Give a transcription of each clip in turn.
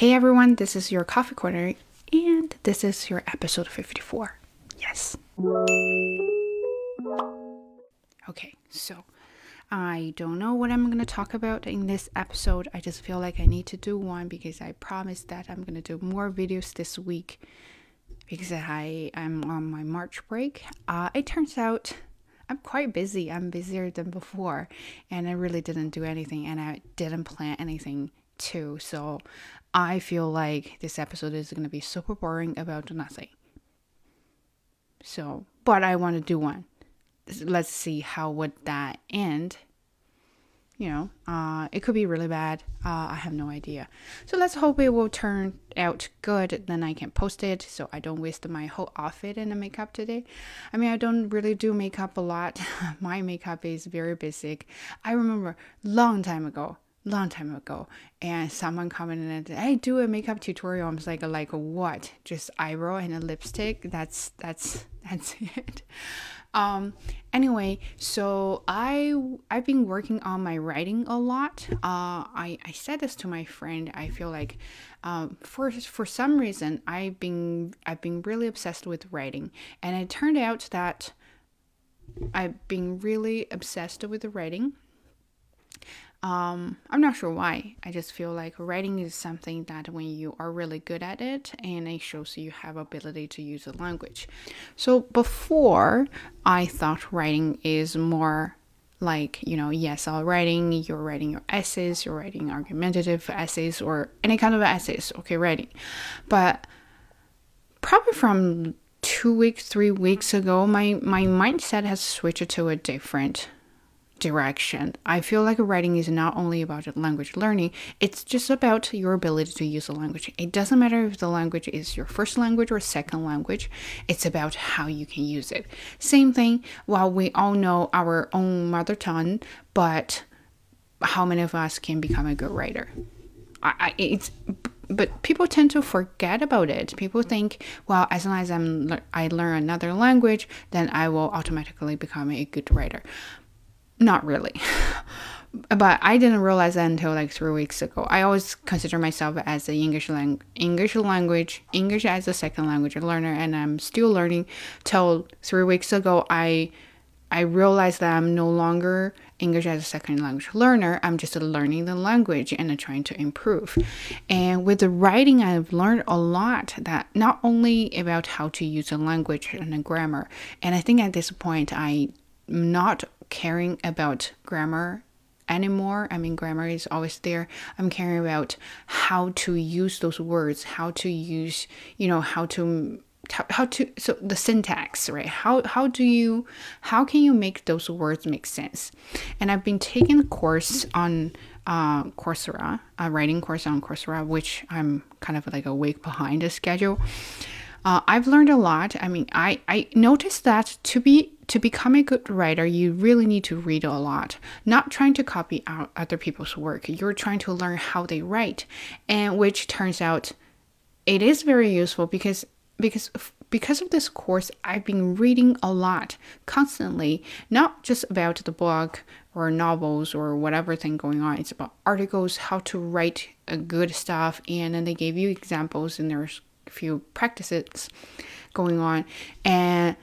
Hey everyone, this is your coffee corner, and this is your episode 54. Yes. Okay, so I don't know what I'm going to talk about in this episode. I just feel like I need to do one because I promised that I'm going to do more videos this week because I am on my March break. Uh, it turns out I'm quite busy. I'm busier than before, and I really didn't do anything, and I didn't plan anything too. So I feel like this episode is going to be super boring about nothing. So, but I want to do one. Let's see how would that end you know, uh, it could be really bad. Uh, I have no idea. So let's hope it will turn out good. Then I can post it so I don't waste my whole outfit in the makeup today. I mean, I don't really do makeup a lot. my makeup is very basic. I remember long time ago, long time ago, and someone commented "Hey, do a makeup tutorial." I was like, like what? Just eyebrow and a lipstick. That's that's that's it. Um, anyway, so I I've been working on my writing a lot. Uh, I I said this to my friend. I feel like, um, for for some reason I've been I've been really obsessed with writing, and it turned out that I've been really obsessed with the writing um, I'm not sure why. I just feel like writing is something that when you are really good at it and it shows you have ability to use a language. So before I thought writing is more like, you know, ESL writing, you're writing your essays, you're writing argumentative essays or any kind of essays, okay, writing. But probably from two weeks, three weeks ago, my, my mindset has switched to a different direction. I feel like writing is not only about language learning, it's just about your ability to use a language. It doesn't matter if the language is your first language or second language, it's about how you can use it. Same thing, while we all know our own mother tongue, but how many of us can become a good writer? I, it's but people tend to forget about it. People think, well, as long as I'm I learn another language, then I will automatically become a good writer. Not really. but I didn't realize that until like three weeks ago. I always consider myself as an English lang- English language, English as a second language learner, and I'm still learning. Till three weeks ago, I I realized that I'm no longer English as a second language learner. I'm just learning the language and trying to improve. And with the writing, I've learned a lot that not only about how to use a language and a grammar. And I think at this point, I'm not caring about grammar anymore. I mean, grammar is always there. I'm caring about how to use those words, how to use, you know, how to how to so the syntax right how how do you how can you make those words make sense and i've been taking a course on uh, coursera a writing course on coursera which i'm kind of like a week behind the schedule uh, I've learned a lot. I mean, I, I noticed that to be to become a good writer, you really need to read a lot. Not trying to copy out other people's work. You're trying to learn how they write, and which turns out it is very useful because because because of this course, I've been reading a lot constantly, not just about the book or novels or whatever thing going on. It's about articles, how to write a good stuff, and then they gave you examples, and there's a few practices going on and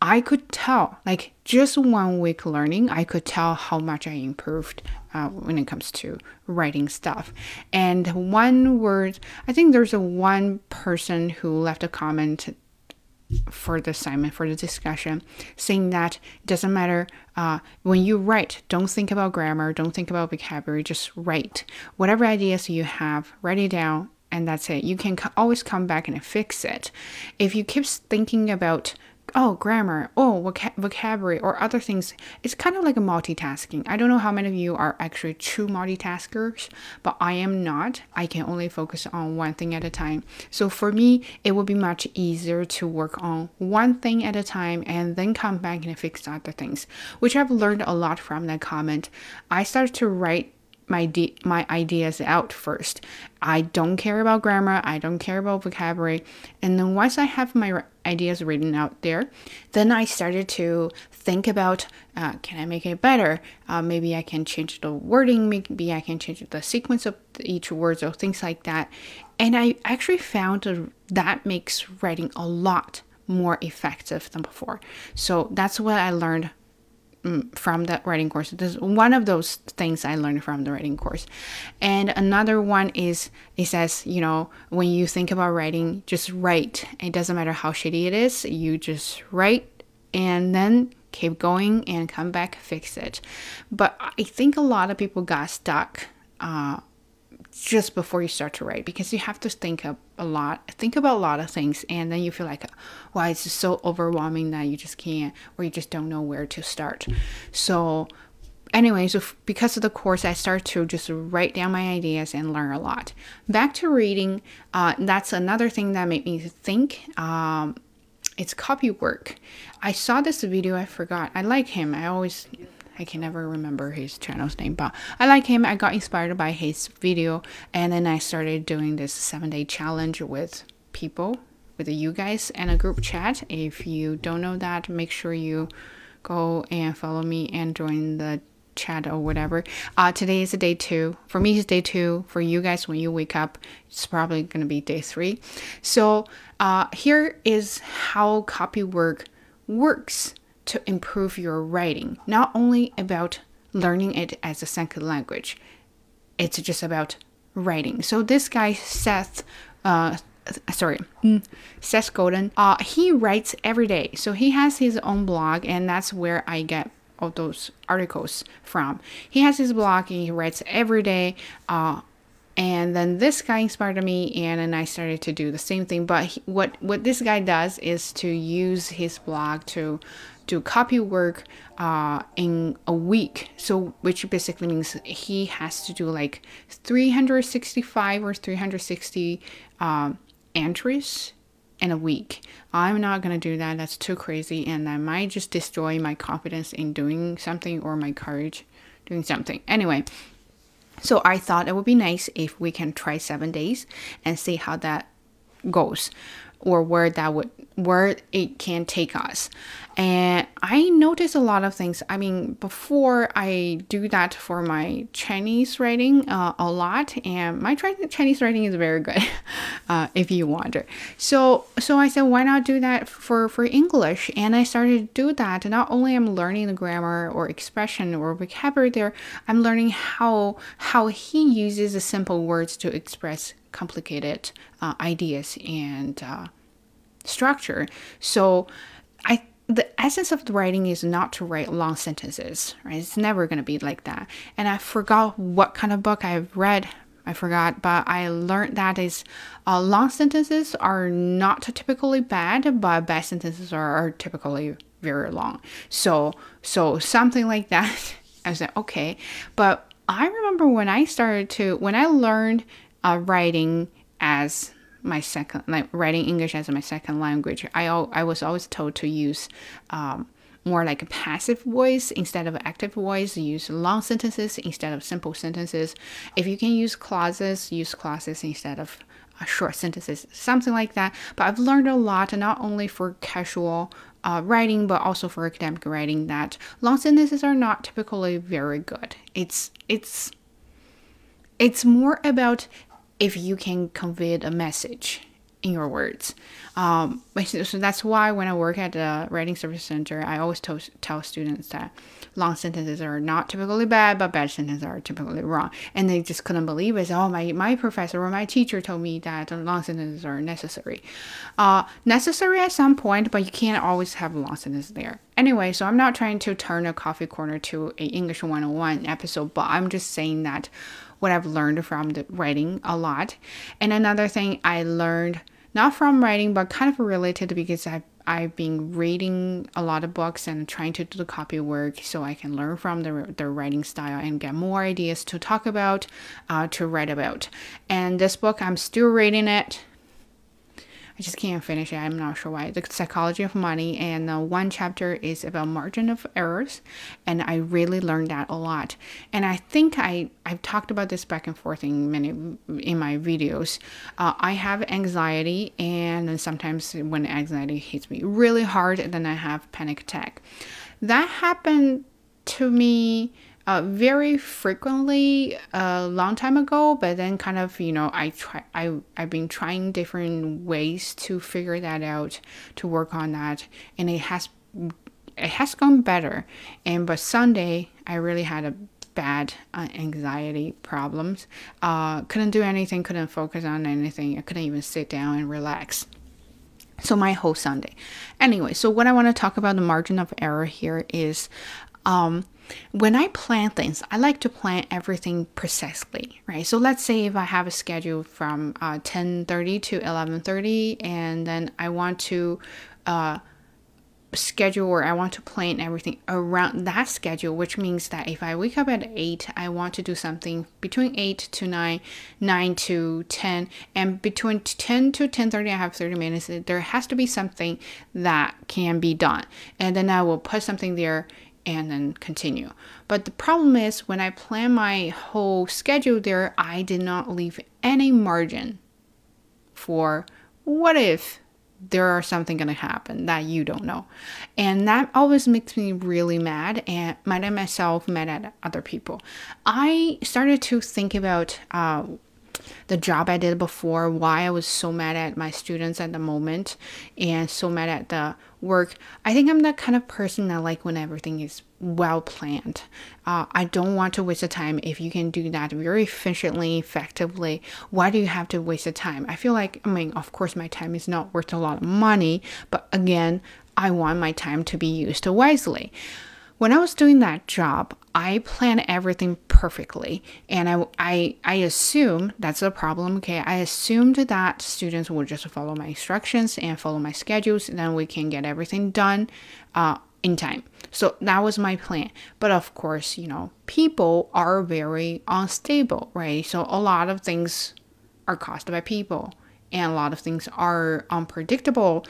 I could tell, like just one week learning, I could tell how much I improved uh, when it comes to writing stuff. And one word, I think there's a one person who left a comment for the assignment for the discussion saying that it doesn't matter uh, when you write don't think about grammar don't think about vocabulary just write whatever ideas you have write it down and that's it. You can always come back and fix it. If you keep thinking about oh grammar. Oh voc- vocabulary or other things. It's kind of like a multitasking. I don't know how many of you are actually true multitaskers but i am not. I can only focus on one thing at a time. So for me it would be much easier to work on one thing at a time and then come back and fix other things which i've learned a lot from that comment. I started to write my de- my ideas out first. I don't care about grammar. I don't care about vocabulary. And then once I have my ideas written out there, then I started to think about uh, can I make it better? Uh, maybe I can change the wording. Maybe I can change the sequence of each word or things like that. And I actually found that makes writing a lot more effective than before. So that's what I learned from the writing course. This is one of those things I learned from the writing course. And another one is it says, you know, when you think about writing, just write. It doesn't matter how shitty it is, you just write and then keep going and come back, fix it. But I think a lot of people got stuck uh, just before you start to write because you have to think a, a lot think about a lot of things and then you feel like wow it's so overwhelming that you just can't or you just don't know where to start? So anyway so because of the course i start to just write down my ideas and learn a lot. Back to reading uh, that's another thing that made me think um, it's copy work. I saw this video i forgot i like him i always I can never remember his channel's name, but I like him. I got inspired by his video, and then I started doing this seven day challenge with people, with you guys, and a group chat. If you don't know that, make sure you go and follow me and join the chat or whatever. Uh, today is day two. For me, it's day two. For you guys, when you wake up, it's probably going to be day three. So, uh, here is how copy work works to improve your writing, not only about learning it as a second language, it's just about writing. So this guy, Seth, uh, sorry, mm, Seth Godin, uh, he writes every day. So he has his own blog, and that's where I get all those articles from. He has his blog, and he writes every day. Uh, and then this guy inspired me and then i started to do the same thing but he, what what this guy does is to use his blog to do copy work uh, in a week. So, which basically means he has to do like 365 or 360 um, entries in a week. I'm not gonna do that. That's too crazy, and I might just destroy my confidence in doing something or my courage doing something. Anyway, so I thought it would be nice if we can try seven days and see how that goes or where that would where it can take us. And I notice a lot of things. I mean, before I do that for my Chinese writing uh, a lot, and my Chinese writing is very good, uh, if you wonder. So, so I said, why not do that for for English? And I started to do that. Not only I'm learning the grammar or expression or vocabulary there, I'm learning how how he uses the simple words to express complicated uh, ideas and uh, structure. So I the essence of the writing is not to write long sentences, right? It's never going to be like that. And I forgot what kind of book I've read. I forgot, but I learned that is uh, long sentences are not typically bad, but bad sentences are, are typically very long. So, so something like that. I said, okay, but I remember when I started to when I learned uh, writing as my second like writing English as my second language, I I was always told to use um, more like a passive voice instead of active voice. Use long sentences instead of simple sentences. If you can use clauses, use clauses instead of uh, short sentences, something like that. But I've learned a lot, not only for casual uh, writing, but also for academic writing, that long sentences are not typically very good. It's it's it's more about if you can convey a message in your words. Um, so that's why when I work at the Writing Service Center, I always tell, tell students that long sentences are not typically bad, but bad sentences are typically wrong. And they just couldn't believe it. Oh, my, my professor or my teacher told me that long sentences are necessary. Uh, necessary at some point, but you can't always have long sentences there. Anyway, so I'm not trying to turn a coffee corner to a English 101 episode, but I'm just saying that what I've learned from the writing a lot. And another thing I learned not from writing but kind of related because I've I've been reading a lot of books and trying to do the copy work so I can learn from the, the writing style and get more ideas to talk about, uh, to write about. And this book, I'm still reading it. I just can't finish it. I'm not sure why. The psychology of money, and uh, one chapter is about margin of errors, and I really learned that a lot. And I think I I've talked about this back and forth in many in my videos. Uh, I have anxiety, and sometimes when anxiety hits me really hard, then I have panic attack. That happened to me uh, very frequently a long time ago, but then kind of you know I try I I've been trying different ways to figure that out to work on that, and it has it has gone better. And but Sunday I really had a bad uh, anxiety problems. Uh, couldn't do anything, couldn't focus on anything. I couldn't even sit down and relax. So my whole Sunday. Anyway, so what I want to talk about the margin of error here is um, when I plan things, I like to plan everything precisely, right? So let's say if I have a schedule from uh, 10:30 to 11:30, and then I want to uh, schedule or I want to plan everything around that schedule, which means that if I wake up at 8, I want to do something between 8 to 9, 9 to 10, and between 10 to 10:30 I have 30 minutes. There has to be something that can be done. And then I will put something there and then continue. But the problem is when I plan my whole schedule there, I did not leave any margin for what if there are something going to happen that you don't know. And that always makes me really mad and mad at myself, mad at other people. I started to think about uh, the job I did before, why I was so mad at my students at the moment and so mad at the work. I think I'm that kind of person that like when everything is well planned. Uh, I don't want to waste the time. If you can do that very efficiently, effectively, why do you have to waste the time? I feel like, I mean, of course, my time is not worth a lot of money, but again, I want my time to be used wisely. When I was doing that job, I plan everything perfectly, and I, I, I assume that's a problem. Okay, I assumed that students would just follow my instructions and follow my schedules, and then we can get everything done uh, in time. So that was my plan. But of course, you know, people are very unstable, right? So a lot of things are caused by people, and a lot of things are unpredictable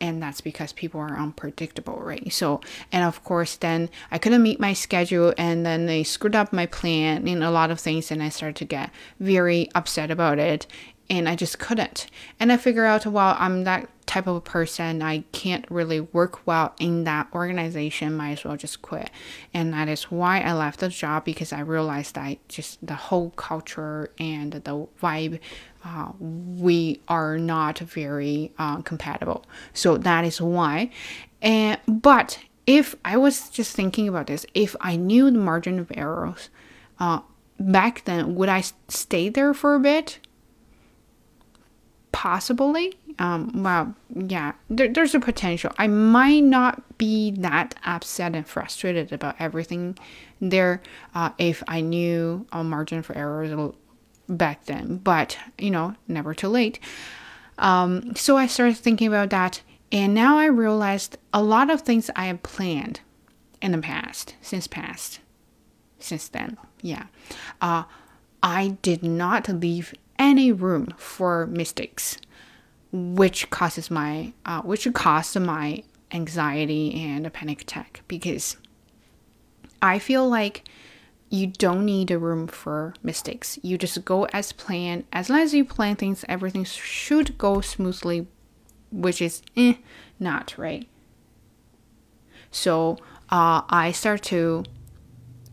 and that's because people are unpredictable, right? So, and of course, then I couldn't meet my schedule, and then they screwed up my plan and a lot of things, and I started to get very upset about it, and I just couldn't. And I figure out, well, I'm that type of a person, I can't really work well in that organization, might as well just quit. And that is why I left the job because I realized that just the whole culture and the vibe uh, we are not very uh, compatible. So that is why. And but if I was just thinking about this, if I knew the margin of errors uh, back then, would I stay there for a bit? Possibly. Um, well, yeah, there, there's a potential. I might not be that upset and frustrated about everything there uh, if I knew a margin for errors back then, but you know, never too late. Um, so I started thinking about that, and now I realized a lot of things I have planned in the past, since past, since then, yeah. Uh, I did not leave any room for mistakes, which causes my, uh, which caused my anxiety and a panic attack because I feel like you don't need a room for mistakes. You just go as planned. As long as you plan things, everything should go smoothly, which is eh, not right. So uh, I start to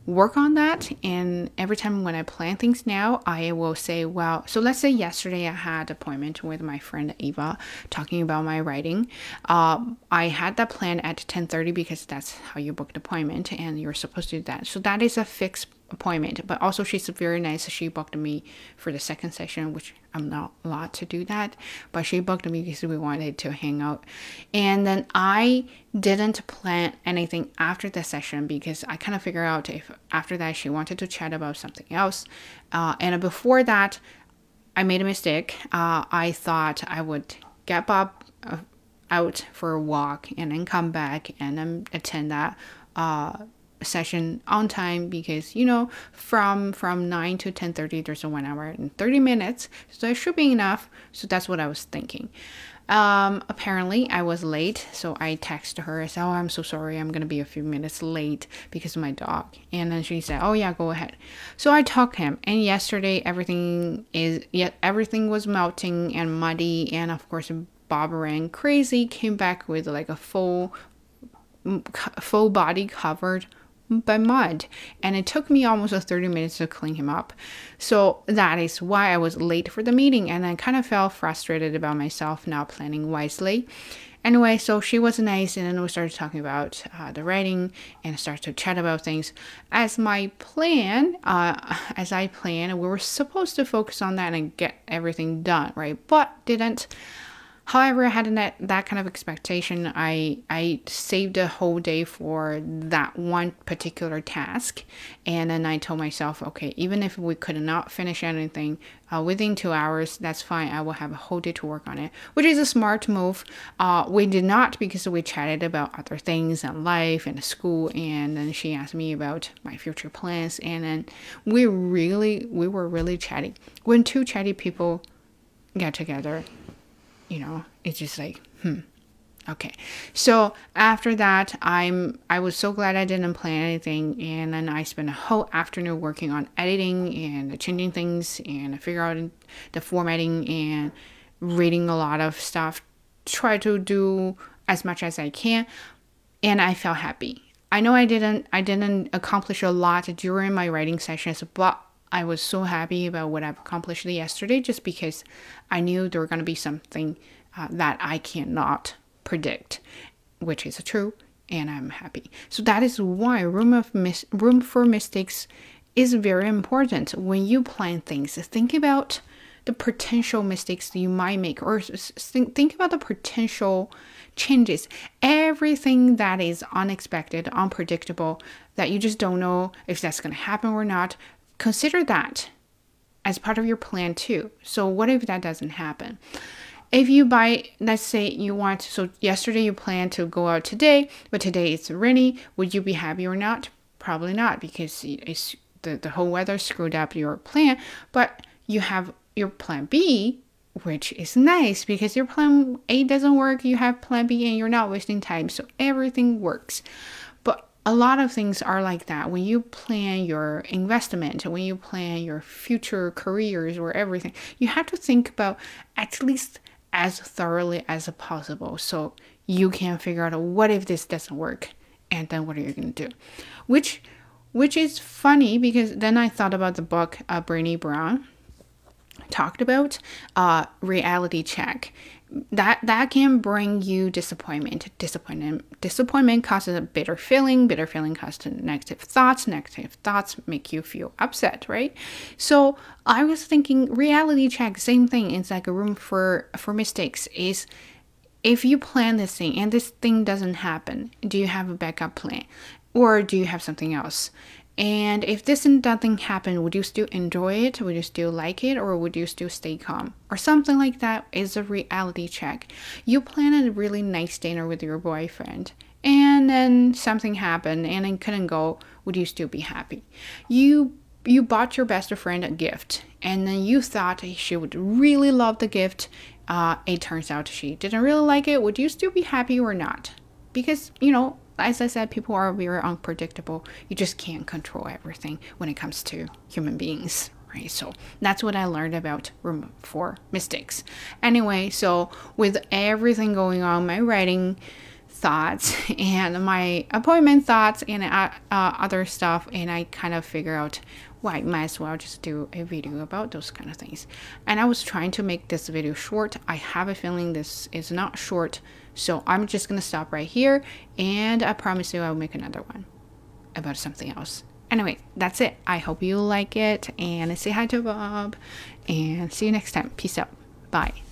work on that and every time when i plan things now i will say well so let's say yesterday i had appointment with my friend eva talking about my writing. Um, i had that plan at 10.30 because that's how you book the appointment and you're supposed to do that. So that is a fixed appointment. But also, she's very nice. She booked me for the second session, which I'm not allowed to do that. But she booked me because we wanted to hang out. And then I didn't plan anything after the session because I kind of figured out if after that she wanted to chat about something else. Uh, and before that, I made a mistake. Uh, I thought I would get Bob uh, out for a walk and then come back and then attend that uh, session on time because you know from from 9 to 10:30 there's a 1 hour and 30 minutes so it should be enough so that's what I was thinking um, apparently I was late, so I texted her. I said, "Oh, I'm so sorry. I'm gonna be a few minutes late because of my dog." And then she said, "Oh yeah, go ahead." So I talked him, and yesterday everything is yet everything was melting and muddy, and of course Bob ran crazy. Came back with like a full full body covered by mud. And it took me almost 30 minutes to clean him up. So that is why i was late for the meeting and i kind of felt frustrated about myself not planning wisely. Anyway so she was nice and then we started talking about uh, the writing and started to chat about things. As my plan uh, as i planned we were supposed to focus on that and get everything done right? But didn't However, I had that, that kind of expectation. I I saved a whole day for that one particular task, and then I told myself, okay, even if we could not finish anything uh, within two hours, that's fine. I will have a whole day to work on it, which is a smart move. Uh, we did not because we chatted about other things and life and school, and then she asked me about my future plans, and then we really we were really chatty. When two chatty people get together you know, it's just like, hmm. Okay. So after that, I'm I was so glad I didn't plan anything and then I spent a whole afternoon working on editing and changing things and figure out the formatting and reading a lot of stuff. Try to do as much as I can and I felt happy. I know I didn't I didn't accomplish a lot during my writing sessions, but I was so happy about what I've accomplished yesterday just because I knew there were going to be something uh, that I cannot predict, which is true, and I'm happy. So that is why room of mis- room for mistakes is very important when you plan things. Think about the potential mistakes you might make, or think, think about the potential changes. Everything that is unexpected, unpredictable, that you just don't know if that's going to happen or not, consider that as part of your plan too. So, what if that doesn't happen? If you buy, let's say you want, so yesterday you plan to go out today, but today it's rainy, would you be happy or not? Probably not because it's the, the whole weather screwed up your plan, but you have your plan B, which is nice because your plan A doesn't work, you have plan B and you're not wasting time, so everything works a lot of things are like that. When you plan your investment when you plan your future careers or everything you have to think about at least as thoroughly as possible so you can figure out what if this doesn't work and then what are you going to do? Which which is funny because then i thought about the book uh, Brown talked about uh, reality check that that can bring you disappointment. Disappointment disappointment causes a bitter feeling. Bitter feeling causes negative thoughts. Negative thoughts make you feel upset right? So i was thinking reality check same thing. It's like a room for for mistakes is if you plan this thing and this thing doesn't happen do you have a backup plan? Or do you have something else and if this and that thing happened, would you still enjoy it? Would you still like it? Or would you still stay calm? Or something like that is a reality check. You plan a really nice dinner with your boyfriend, and then something happened and it couldn't go. Would you still be happy? You you bought your best friend a gift, and then you thought she would really love the gift. Uh, it turns out she didn't really like it. Would you still be happy or not? Because you know as I said, people are very unpredictable. You just can't control everything when it comes to human beings, right? So that's what I learned about room for mistakes. Anyway, so with everything going on, my writing thoughts and my appointment thoughts and uh, uh, other stuff, and I kind of figure out why well, might as well just do a video about those kind of things. And I was trying to make this video short. I have a feeling this is not short so I'm just gonna stop right here and I promise you I'll make another one about something else. Anyway, that's it. I hope you like it and say hi to Bob and see you next time. Peace out. Bye.